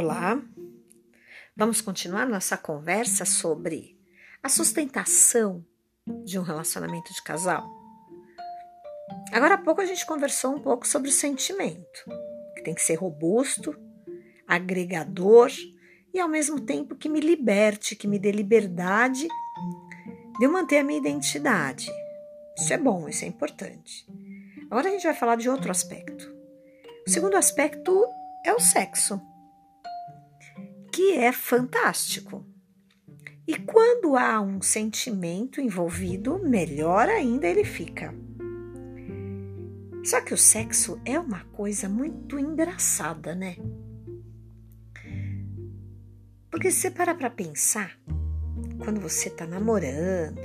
Olá, vamos continuar nossa conversa sobre a sustentação de um relacionamento de casal. Agora há pouco a gente conversou um pouco sobre o sentimento, que tem que ser robusto, agregador e ao mesmo tempo que me liberte, que me dê liberdade de eu manter a minha identidade. Isso é bom, isso é importante. Agora a gente vai falar de outro aspecto. O segundo aspecto é o sexo que é fantástico. E quando há um sentimento envolvido, melhor ainda ele fica. Só que o sexo é uma coisa muito engraçada, né? Porque se você para para pensar, quando você está namorando,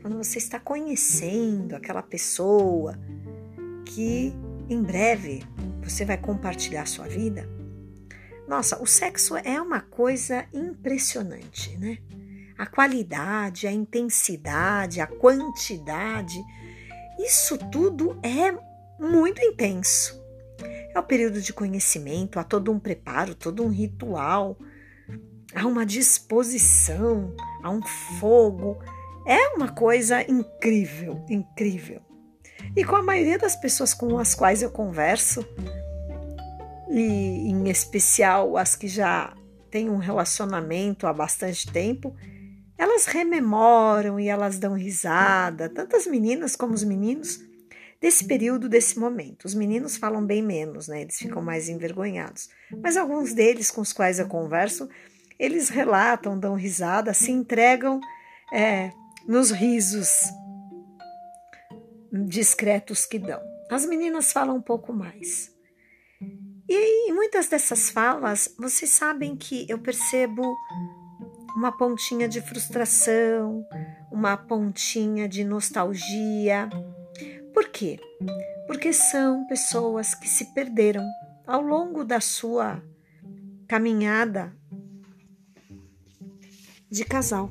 quando você está conhecendo aquela pessoa que em breve você vai compartilhar sua vida, nossa, o sexo é uma coisa impressionante, né? A qualidade, a intensidade, a quantidade, isso tudo é muito intenso. É o período de conhecimento, há todo um preparo, todo um ritual, há uma disposição, há um fogo. É uma coisa incrível, incrível. E com a maioria das pessoas com as quais eu converso, e em especial as que já têm um relacionamento há bastante tempo, elas rememoram e elas dão risada, tanto as meninas como os meninos, desse período, desse momento. Os meninos falam bem menos, né? Eles ficam mais envergonhados. Mas alguns deles com os quais eu converso, eles relatam, dão risada, se entregam é, nos risos discretos que dão. As meninas falam um pouco mais. E em muitas dessas falas, vocês sabem que eu percebo uma pontinha de frustração, uma pontinha de nostalgia. Por quê? Porque são pessoas que se perderam ao longo da sua caminhada de casal.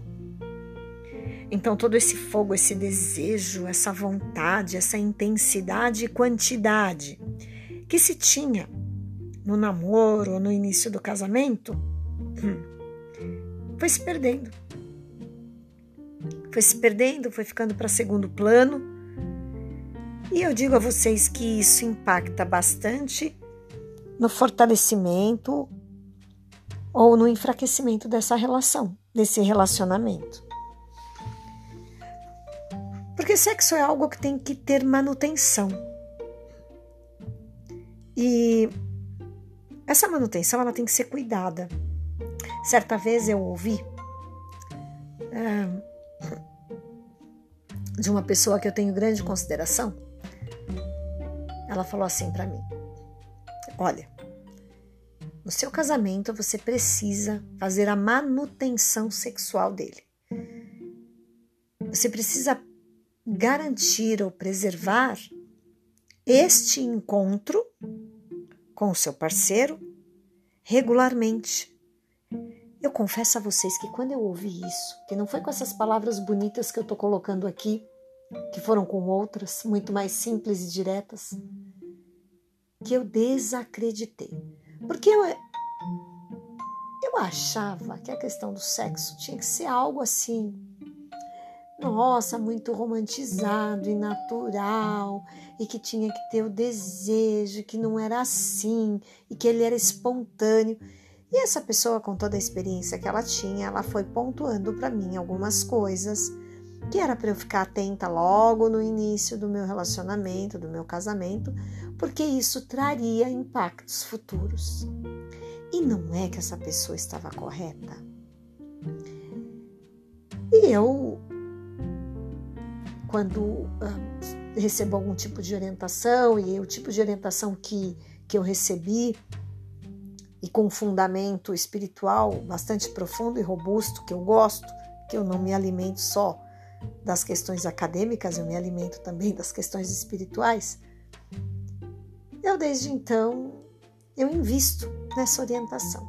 Então, todo esse fogo, esse desejo, essa vontade, essa intensidade e quantidade que se tinha no namoro ou no início do casamento, foi se perdendo. Foi se perdendo, foi ficando para segundo plano. E eu digo a vocês que isso impacta bastante no fortalecimento ou no enfraquecimento dessa relação, desse relacionamento. Porque sexo é algo que tem que ter manutenção. E essa manutenção ela tem que ser cuidada. Certa vez eu ouvi é, de uma pessoa que eu tenho grande consideração. Ela falou assim para mim: Olha, no seu casamento você precisa fazer a manutenção sexual dele. Você precisa garantir ou preservar este encontro com o seu parceiro regularmente. Eu confesso a vocês que quando eu ouvi isso, que não foi com essas palavras bonitas que eu estou colocando aqui, que foram com outras, muito mais simples e diretas, que eu desacreditei. Porque eu, eu achava que a questão do sexo tinha que ser algo assim nossa, muito romantizado e natural, e que tinha que ter o desejo, que não era assim, e que ele era espontâneo. E essa pessoa, com toda a experiência que ela tinha, ela foi pontuando para mim algumas coisas que era para eu ficar atenta logo no início do meu relacionamento, do meu casamento, porque isso traria impactos futuros. E não é que essa pessoa estava correta. E eu quando uh, recebo algum tipo de orientação e o tipo de orientação que, que eu recebi e com fundamento espiritual bastante profundo e robusto que eu gosto, que eu não me alimento só das questões acadêmicas, eu me alimento também das questões espirituais. Eu desde então eu invisto nessa orientação.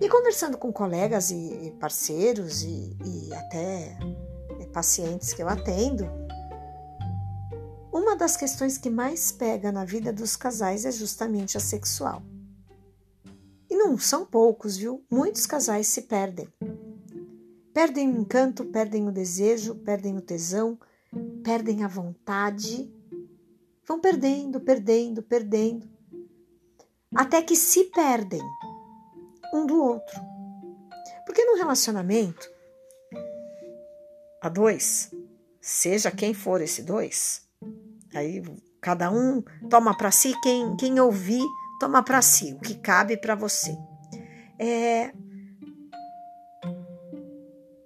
E conversando com colegas e parceiros e, e até pacientes que eu atendo, uma das questões que mais pega na vida dos casais é justamente a sexual. não são poucos, viu? Muitos casais se perdem. Perdem o encanto, perdem o desejo, perdem o tesão, perdem a vontade. Vão perdendo, perdendo, perdendo. Até que se perdem um do outro. Porque no relacionamento, a dois, seja quem for esse dois, aí cada um toma para si, quem, quem ouvir, toma para si, o que cabe para você. É,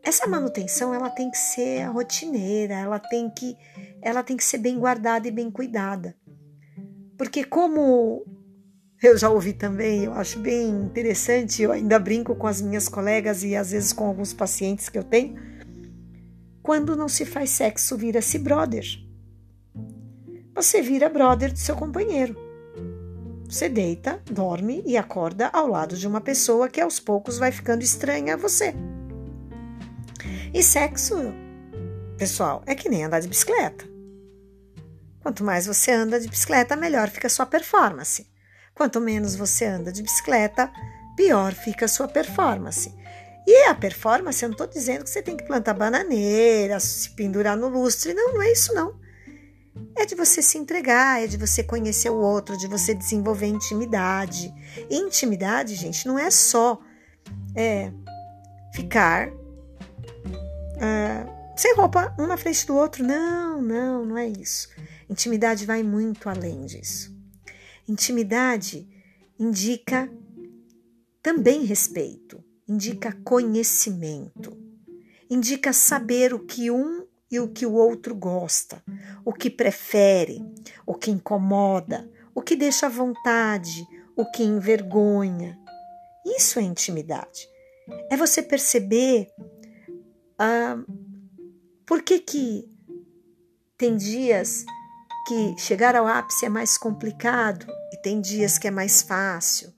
essa manutenção ela tem que ser rotineira, ela tem que ela tem que ser bem guardada e bem cuidada. Porque como eu já ouvi também, eu acho bem interessante, eu ainda brinco com as minhas colegas e às vezes com alguns pacientes que eu tenho, quando não se faz sexo, vira-se brother. Você vira brother do seu companheiro. Você deita, dorme e acorda ao lado de uma pessoa que aos poucos vai ficando estranha a você. E sexo, pessoal, é que nem andar de bicicleta. Quanto mais você anda de bicicleta, melhor fica a sua performance. Quanto menos você anda de bicicleta, pior fica a sua performance. E a performance, eu não estou dizendo que você tem que plantar bananeira, se pendurar no lustre. Não, não é isso não. É de você se entregar, é de você conhecer o outro, de você desenvolver intimidade. E intimidade, gente, não é só é, ficar uh, sem roupa um na frente do outro. Não, não, não é isso. Intimidade vai muito além disso. Intimidade indica também respeito, indica conhecimento, indica saber o que um e o que o outro gosta, o que prefere, o que incomoda, o que deixa à vontade, o que envergonha. Isso é intimidade. É você perceber ah, por que, que tem dias que chegar ao ápice é mais complicado e tem dias que é mais fácil.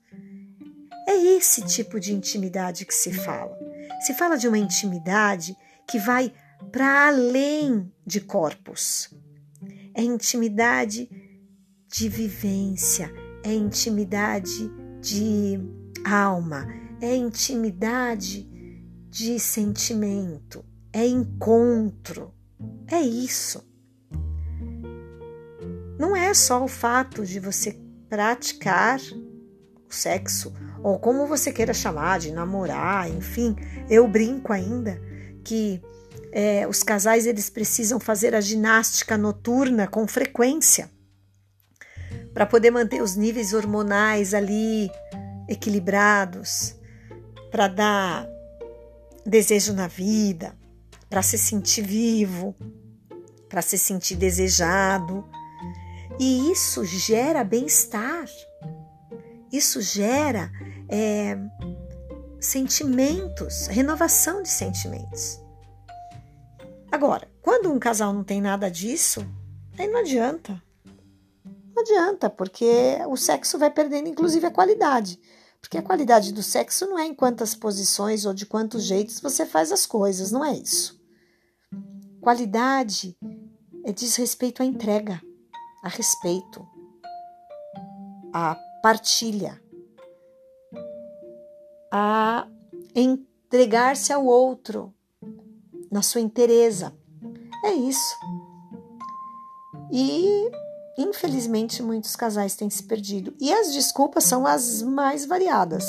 É esse tipo de intimidade que se fala. Se fala de uma intimidade que vai para além de corpos. É intimidade de vivência, é intimidade de alma, é intimidade de sentimento, é encontro, é isso. Não é só o fato de você praticar o sexo, ou como você queira chamar, de namorar, enfim, eu brinco ainda que é, os casais eles precisam fazer a ginástica noturna com frequência para poder manter os níveis hormonais ali equilibrados, para dar desejo na vida, para se sentir vivo, para se sentir desejado. E isso gera bem-estar, isso gera é, sentimentos, renovação de sentimentos. Agora, quando um casal não tem nada disso, aí não adianta. Não adianta, porque o sexo vai perdendo, inclusive, a qualidade. Porque a qualidade do sexo não é em quantas posições ou de quantos jeitos você faz as coisas, não é isso. Qualidade é diz respeito à entrega, a respeito, a partilha, a entregar-se ao outro na sua inteireza. É isso. E Infelizmente, muitos casais têm se perdido. E as desculpas são as mais variadas.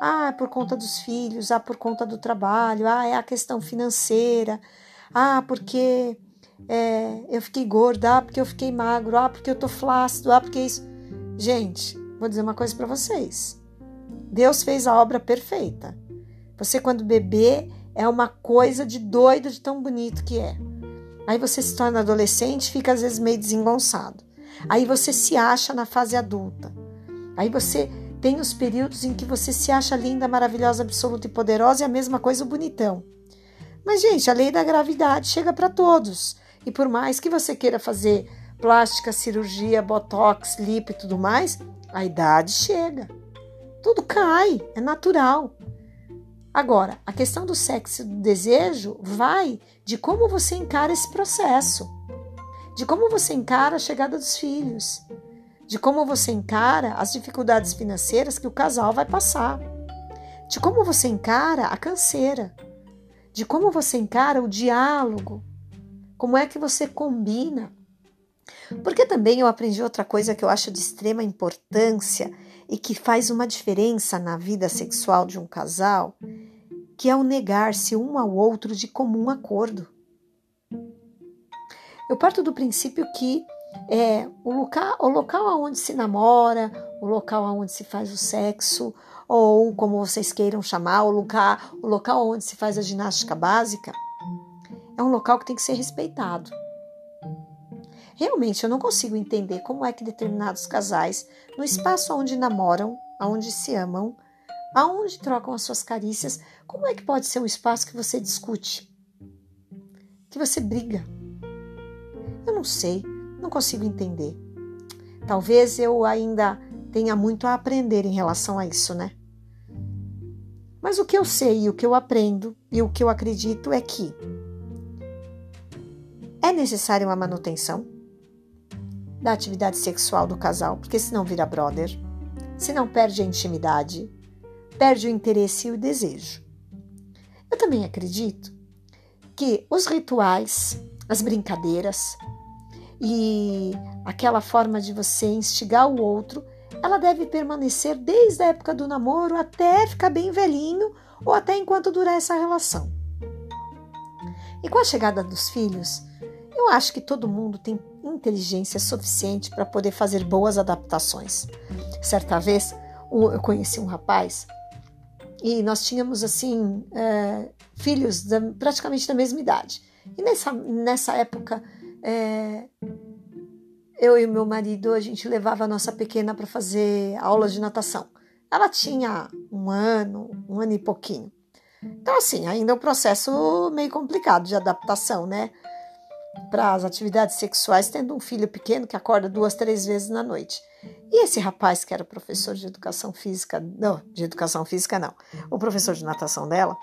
Ah, por conta dos filhos, ah, por conta do trabalho, ah, é a questão financeira, ah, porque é, eu fiquei gorda, ah, porque eu fiquei magro, ah, porque eu tô flácido, ah, porque isso. Gente, vou dizer uma coisa para vocês. Deus fez a obra perfeita. Você, quando bebê, é uma coisa de doido de tão bonito que é. Aí você se torna adolescente, fica às vezes meio desengonçado. Aí você se acha na fase adulta. Aí você tem os períodos em que você se acha linda, maravilhosa, absoluta e poderosa e a mesma coisa o bonitão. Mas, gente, a lei da gravidade chega para todos. E por mais que você queira fazer plástica, cirurgia, botox, lip e tudo mais, a idade chega. Tudo cai, é natural. Agora, a questão do sexo e do desejo vai de como você encara esse processo, de como você encara a chegada dos filhos, de como você encara as dificuldades financeiras que o casal vai passar, de como você encara a canseira, de como você encara o diálogo, como é que você combina. Porque também eu aprendi outra coisa que eu acho de extrema importância e que faz uma diferença na vida sexual de um casal, que é o negar-se um ao outro de comum acordo. Eu parto do princípio que é o local, o local onde se namora, o local onde se faz o sexo, ou como vocês queiram chamar, o local, o local onde se faz a ginástica básica, é um local que tem que ser respeitado. Realmente eu não consigo entender como é que determinados casais, no espaço onde namoram, onde se amam, aonde trocam as suas carícias, como é que pode ser um espaço que você discute? Que você briga? Eu não sei, não consigo entender. Talvez eu ainda tenha muito a aprender em relação a isso, né? Mas o que eu sei o que eu aprendo e o que eu acredito é que é necessária uma manutenção da atividade sexual do casal, porque senão vira brother, senão perde a intimidade, perde o interesse e o desejo. Eu também acredito que os rituais, as brincadeiras e aquela forma de você instigar o outro, ela deve permanecer desde a época do namoro até ficar bem velhinho ou até enquanto durar essa relação. E com a chegada dos filhos, eu acho que todo mundo tem inteligência suficiente para poder fazer boas adaptações. Certa vez, eu conheci um rapaz e nós tínhamos assim é, filhos da, praticamente da mesma idade. E nessa, nessa época, é, eu e meu marido a gente levava a nossa pequena para fazer aulas de natação. Ela tinha um ano, um ano e pouquinho. Então, assim, ainda é um processo meio complicado de adaptação, né? Para as atividades sexuais, tendo um filho pequeno que acorda duas, três vezes na noite. E esse rapaz, que era professor de educação física, não, de educação física não, o professor de natação dela,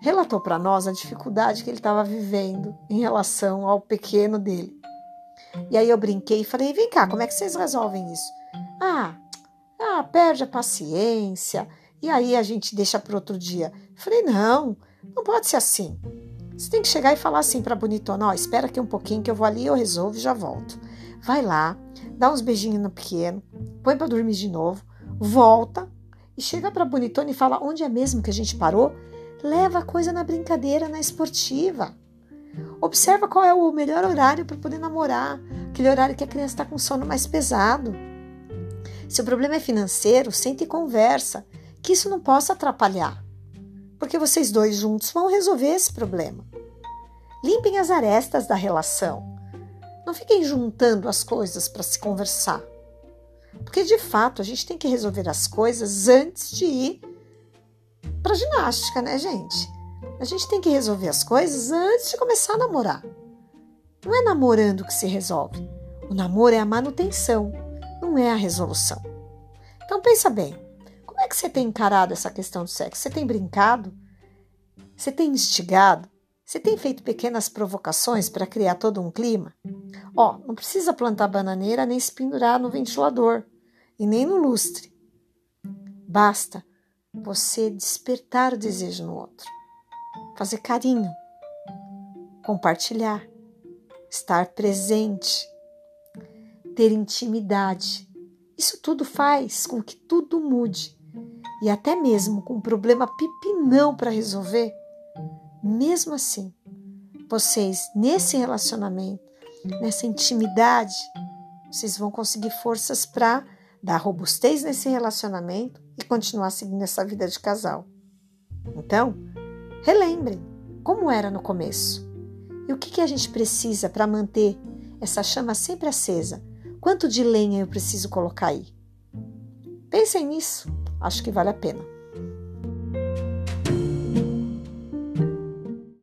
relatou para nós a dificuldade que ele estava vivendo em relação ao pequeno dele. E aí eu brinquei e falei: vem cá, como é que vocês resolvem isso? Ah, ah perde a paciência, e aí a gente deixa para outro dia. falei: não, não pode ser assim. Você tem que chegar e falar assim para bonitona: ó, espera aqui um pouquinho que eu vou ali, eu resolvo e já volto. Vai lá, dá uns beijinhos no pequeno, põe para dormir de novo, volta e chega para bonitona e fala onde é mesmo que a gente parou. Leva a coisa na brincadeira, na esportiva. Observa qual é o melhor horário para poder namorar, aquele horário que a criança está com sono mais pesado. Se o problema é financeiro, sente e conversa, que isso não possa atrapalhar, porque vocês dois juntos vão resolver esse problema. Limpem as arestas da relação. Não fiquem juntando as coisas para se conversar. Porque de fato a gente tem que resolver as coisas antes de ir para ginástica, né, gente? A gente tem que resolver as coisas antes de começar a namorar. Não é namorando que se resolve. O namoro é a manutenção, não é a resolução. Então pensa bem, como é que você tem encarado essa questão do sexo? Você tem brincado? Você tem instigado? Você tem feito pequenas provocações para criar todo um clima? Ó, não precisa plantar bananeira nem se pendurar no ventilador e nem no lustre. Basta você despertar o desejo no outro, fazer carinho, compartilhar, estar presente, ter intimidade. Isso tudo faz com que tudo mude. E até mesmo com um problema pipinão para resolver, mesmo assim, vocês, nesse relacionamento, nessa intimidade, vocês vão conseguir forças para dar robustez nesse relacionamento e continuar seguindo essa vida de casal. Então, relembrem como era no começo e o que, que a gente precisa para manter essa chama sempre acesa. Quanto de lenha eu preciso colocar aí? Pensem nisso, acho que vale a pena.